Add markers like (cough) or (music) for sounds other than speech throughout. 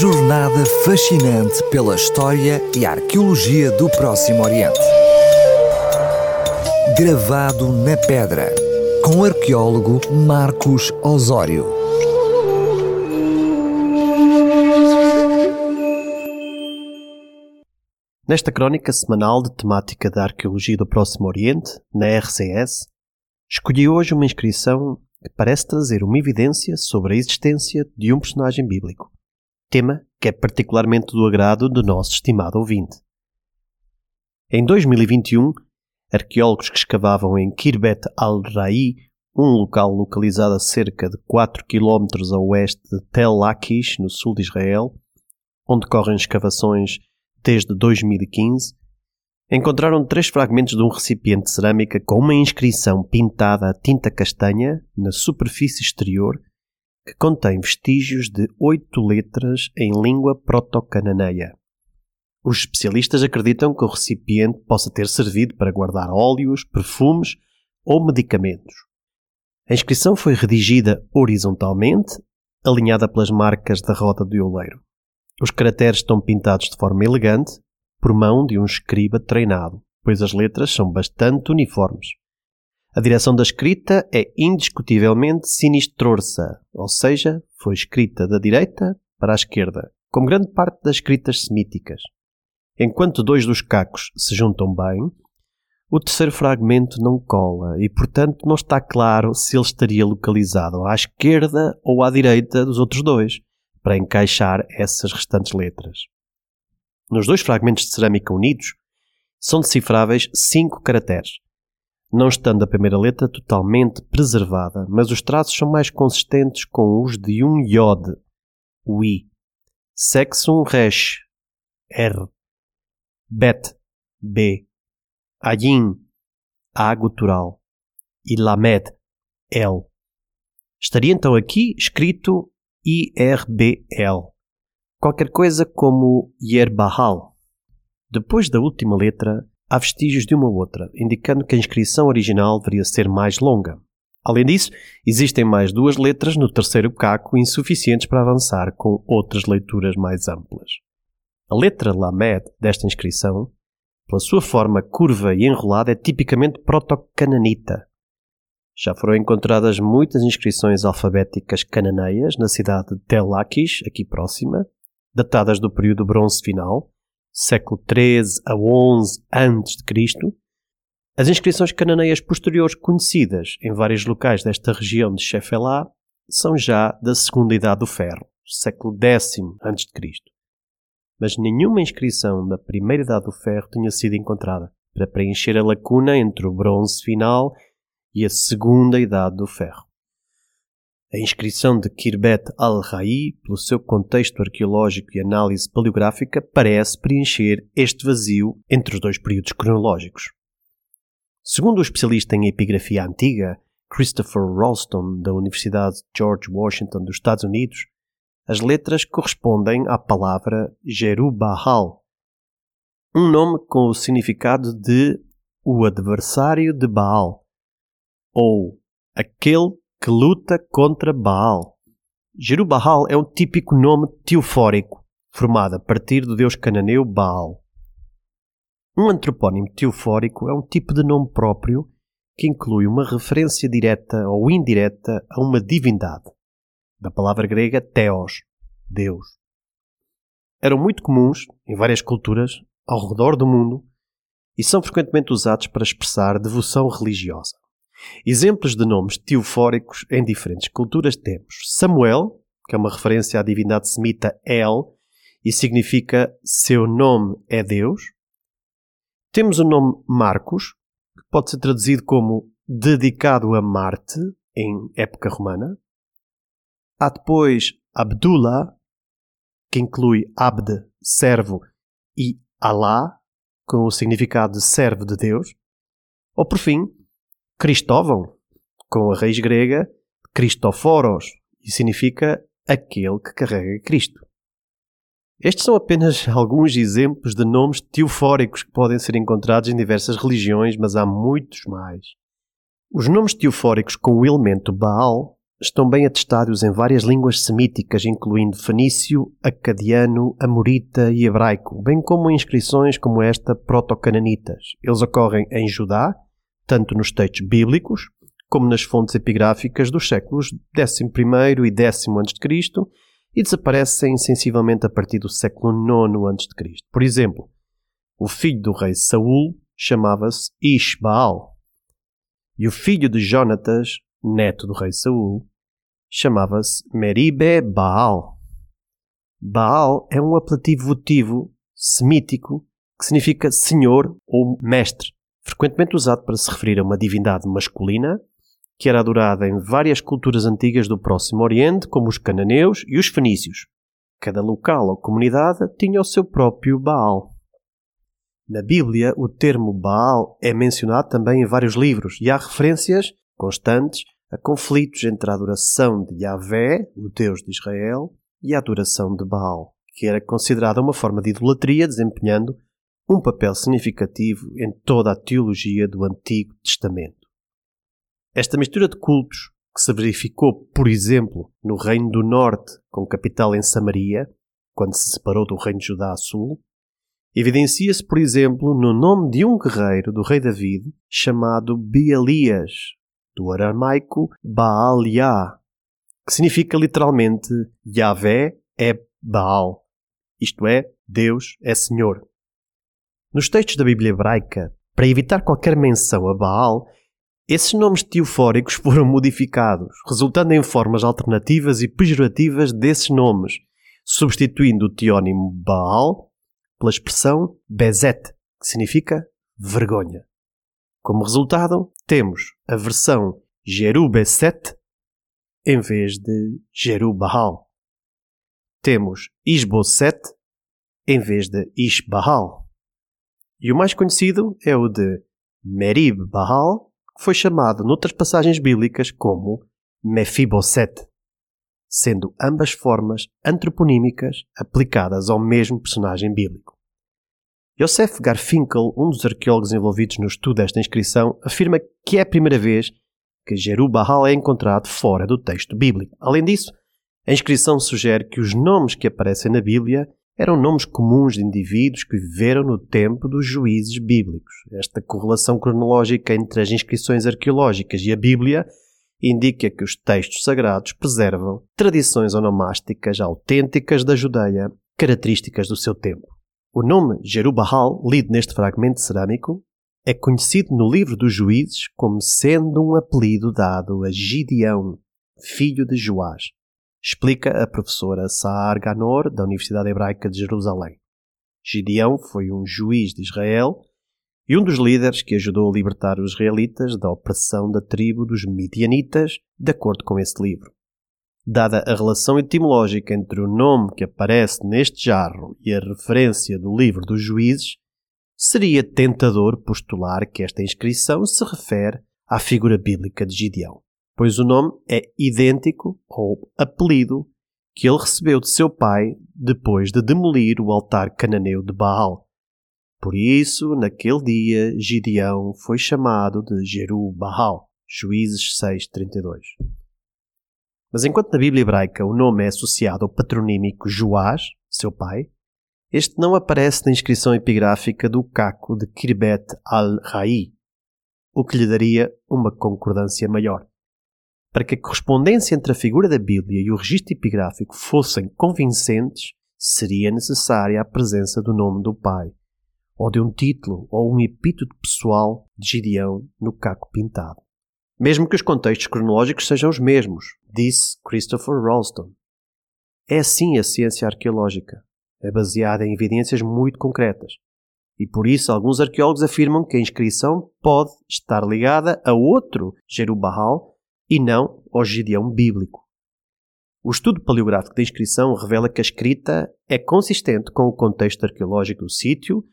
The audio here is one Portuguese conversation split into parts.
jornada fascinante pela história e arqueologia do Próximo Oriente. Gravado na pedra, com o arqueólogo Marcos Osório. Nesta crónica semanal de temática da arqueologia do Próximo Oriente, na RCS, escolhi hoje uma inscrição que parece trazer uma evidência sobre a existência de um personagem bíblico, tema que é particularmente do agrado do nosso estimado ouvinte. Em 2021, arqueólogos que escavavam em Kirbet al-Rai, um local localizado a cerca de 4 km a oeste de Tel Lakish, no sul de Israel, onde correm escavações desde 2015, encontraram três fragmentos de um recipiente de cerâmica com uma inscrição pintada a tinta castanha na superfície exterior contém vestígios de oito letras em língua proto-cananeia. Os especialistas acreditam que o recipiente possa ter servido para guardar óleos, perfumes ou medicamentos. A inscrição foi redigida horizontalmente, alinhada pelas marcas da roda do oleiro. Os caracteres estão pintados de forma elegante por mão de um escriba treinado, pois as letras são bastante uniformes. A direção da escrita é indiscutivelmente sinistrorça, ou seja, foi escrita da direita para a esquerda, como grande parte das escritas semíticas. Enquanto dois dos cacos se juntam bem, o terceiro fragmento não cola e, portanto, não está claro se ele estaria localizado à esquerda ou à direita dos outros dois, para encaixar essas restantes letras. Nos dois fragmentos de cerâmica unidos, são decifráveis cinco caracteres, não estando a primeira letra totalmente preservada, mas os traços são mais consistentes com os de um iod, o I, sexum resh, R, bet, B, Ayin, A gutural, e Lamed, L. Estaria então aqui escrito IRBL, qualquer coisa como Yerbahal. Depois da última letra, há vestígios de uma outra, indicando que a inscrição original deveria ser mais longa. Além disso, existem mais duas letras no terceiro caco insuficientes para avançar com outras leituras mais amplas. A letra Lamed desta inscrição, pela sua forma curva e enrolada, é tipicamente proto-cananita. Já foram encontradas muitas inscrições alfabéticas cananeias na cidade de Tel Lakish, aqui próxima, datadas do período bronze final, século XIII a XI a.C., as inscrições cananeias posteriores conhecidas em vários locais desta região de Shefelá são já da Segunda Idade do Ferro, século X a.C. Mas nenhuma inscrição da Primeira Idade do Ferro tinha sido encontrada para preencher a lacuna entre o bronze final e a Segunda Idade do Ferro. A inscrição de Kirbet al-Rai, pelo seu contexto arqueológico e análise paleográfica, parece preencher este vazio entre os dois períodos cronológicos. Segundo o especialista em epigrafia antiga, Christopher Ralston, da Universidade George Washington dos Estados Unidos, as letras correspondem à palavra Jerubahal, um nome com o significado de o adversário de Baal, ou aquele que luta contra Baal. Jerubahal é um típico nome teofórico, formado a partir do deus cananeu Baal. Um antropónimo teofórico é um tipo de nome próprio que inclui uma referência direta ou indireta a uma divindade, da palavra grega theos, Deus. Eram muito comuns em várias culturas ao redor do mundo e são frequentemente usados para expressar devoção religiosa. Exemplos de nomes teofóricos em diferentes culturas temos Samuel, que é uma referência à divindade semita El, e significa seu nome é Deus. Temos o nome Marcos, que pode ser traduzido como dedicado a Marte, em época romana. Há depois Abdullah, que inclui Abd, servo, e Allah, com o significado de servo de Deus. Ou por fim, Cristóvão, com a raiz grega Christoforos, e significa aquele que carrega Cristo. Estes são apenas (laughs) alguns exemplos de nomes teofóricos que podem ser encontrados em diversas religiões, mas há muitos mais. Os nomes teofóricos com o elemento Baal estão bem atestados em várias línguas semíticas, incluindo fenício, acadiano, amorita e hebraico, bem como inscrições como esta proto-cananitas. Eles ocorrem em Judá, tanto nos textos bíblicos, como nas fontes epigráficas dos séculos XI e X a.C., e desaparecem sensivelmente a partir do século IX a.C. Por exemplo, o filho do rei Saul chamava-se Ishbaal, e o filho de Jonatas, neto do rei Saul, chamava-se Meribe Baal. Baal é um apelativo votivo semítico que significa senhor ou mestre, frequentemente usado para se referir a uma divindade masculina que era adorada em várias culturas antigas do Próximo Oriente, como os cananeus e os fenícios. Cada local ou comunidade tinha o seu próprio Baal. Na Bíblia, o termo Baal é mencionado também em vários livros e há referências constantes a conflitos entre a adoração de Yahvé, o Deus de Israel, e a adoração de Baal, que era considerada uma forma de idolatria, desempenhando um papel significativo em toda a teologia do Antigo Testamento. Esta mistura de cultos, que se verificou, por exemplo, no Reino do Norte, com capital em Samaria, quando se separou do Reino de Judá a sul, evidencia-se, por exemplo, no nome de um guerreiro do rei David chamado Bialias, do aramaico Baal-Yah, que significa literalmente Yahvé é Baal, isto é, Deus é Senhor. Nos textos da Bíblia hebraica, para evitar qualquer menção a Baal, esses nomes teofóricos (laughs) foram modificados, resultando em formas alternativas e pejorativas desses nomes, substituindo o teónimo Baal pela expressão Bezet, que significa vergonha. Como resultado, temos a versão Jerubeset em vez de Jerubahal. Temos Isboset em vez de Ishbahal. E o mais conhecido é o de Merib Bahal foi chamado noutras passagens bíblicas como Mephiboset, sendo ambas formas antroponímicas aplicadas ao mesmo personagem bíblico. Yosef Garfinkel, um dos arqueólogos envolvidos no estudo desta inscrição, afirma que é a primeira vez que Jerubahal é encontrado fora do texto bíblico. Além disso, a inscrição sugere que os nomes que aparecem na Bíblia eram nomes comuns de indivíduos que viveram no tempo dos juízes bíblicos. Esta correlação cronológica entre as inscrições arqueológicas e a Bíblia indica que os textos sagrados preservam tradições onomásticas autênticas da Judeia, características do seu tempo. O nome Jerubahal, lido neste fragmento cerâmico, é conhecido no livro dos juízes como sendo um apelido dado a Gideão, filho de Joás explica a professora Saar Ganor, da Universidade Hebraica de Jerusalém. Gideão foi um juiz de Israel e um dos líderes que ajudou a libertar os israelitas da opressão da tribo dos Midianitas, de acordo com esse livro. Dada a relação etimológica entre o nome que aparece neste jarro e a referência do livro dos juízes, seria tentador postular que esta inscrição se refere à figura bíblica de Gideão pois o nome é idêntico ou apelido que ele recebeu de seu pai depois de demolir o altar cananeu de Baal. Por isso, naquele dia, Gideão foi chamado de Jeru-Baal. Juízes 6.32 Mas enquanto na Bíblia hebraica o nome é associado ao patronímico Joás, seu pai, este não aparece na inscrição epigráfica do caco de Kirbet al-Rai, o que lhe daria uma concordância maior. Para que a correspondência entre a figura da Bíblia e o registro epigráfico fossem convincentes, seria necessária a presença do nome do pai, ou de um título ou um epíteto pessoal de Gideão no caco pintado. Mesmo que os contextos cronológicos sejam os mesmos, disse Christopher Ralston. É assim a ciência arqueológica. É baseada em evidências muito concretas. E por isso alguns arqueólogos afirmam que a inscrição pode estar ligada a outro Jerubahal e não ao Gideão bíblico. O estudo paleográfico da inscrição revela que a escrita é consistente com o contexto arqueológico do sítio,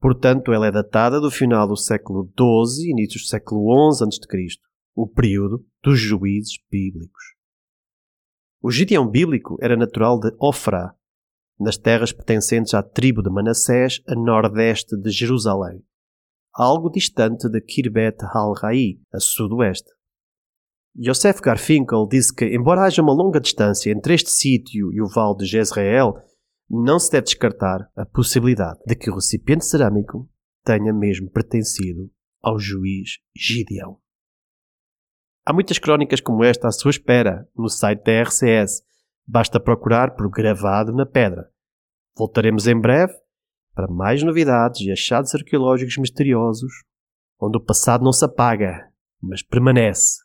portanto, ela é datada do final do século XII e início do século XI a.C., o período dos juízes bíblicos. O Gideão bíblico era natural de Ofra, nas terras pertencentes à tribo de Manassés, a nordeste de Jerusalém, algo distante de Kirbet al-Rai, a sudoeste. Josef Garfinkel disse que, embora haja uma longa distância entre este sítio e o vale de Jezreel, não se deve descartar a possibilidade de que o recipiente cerâmico tenha mesmo pertencido ao juiz Gideão. Há muitas crónicas como esta à sua espera no site da RCS. Basta procurar por gravado na pedra. Voltaremos em breve para mais novidades e achados arqueológicos misteriosos, onde o passado não se apaga, mas permanece